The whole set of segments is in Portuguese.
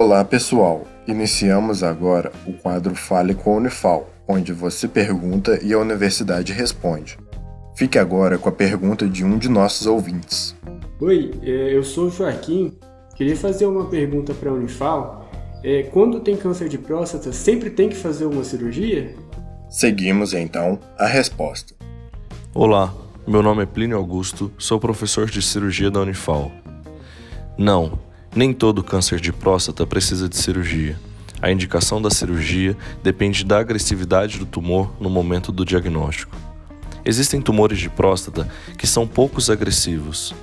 Olá pessoal, iniciamos agora o quadro Fale com a Unifal, onde você pergunta e a universidade responde. Fique agora com a pergunta de um de nossos ouvintes. Oi, é, eu sou o Joaquim. Queria fazer uma pergunta para a Unifal. É, quando tem câncer de próstata, sempre tem que fazer uma cirurgia? Seguimos então a resposta. Olá, meu nome é Plínio Augusto, sou professor de cirurgia da Unifal. Não, nem todo câncer de próstata precisa de cirurgia. A indicação da cirurgia depende da agressividade do tumor no momento do diagnóstico. Existem tumores de próstata que são poucos agressivos.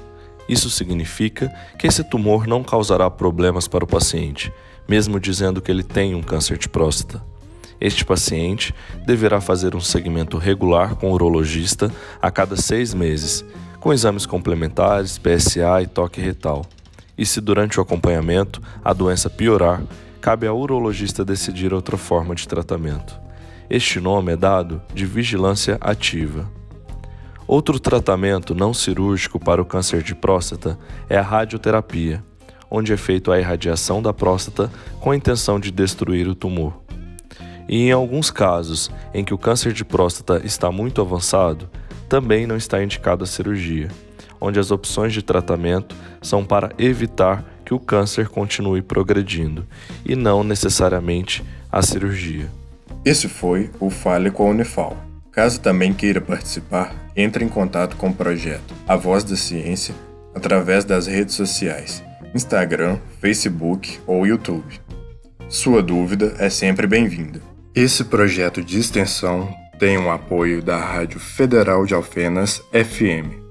Isso significa que esse tumor não causará problemas para o paciente, mesmo dizendo que ele tem um câncer de próstata. Este paciente deverá fazer um segmento regular com o urologista a cada seis meses, com exames complementares, PSA e toque retal e se durante o acompanhamento a doença piorar, cabe ao urologista decidir outra forma de tratamento. Este nome é dado de vigilância ativa. Outro tratamento não cirúrgico para o câncer de próstata é a radioterapia, onde é feita a irradiação da próstata com a intenção de destruir o tumor. E em alguns casos em que o câncer de próstata está muito avançado, também não está indicada a cirurgia onde as opções de tratamento são para evitar que o câncer continue progredindo e não necessariamente a cirurgia. Esse foi o Fale com a Unifal. Caso também queira participar, entre em contato com o projeto A Voz da Ciência através das redes sociais, Instagram, Facebook ou YouTube. Sua dúvida é sempre bem-vinda. Esse projeto de extensão tem o apoio da Rádio Federal de Alfenas FM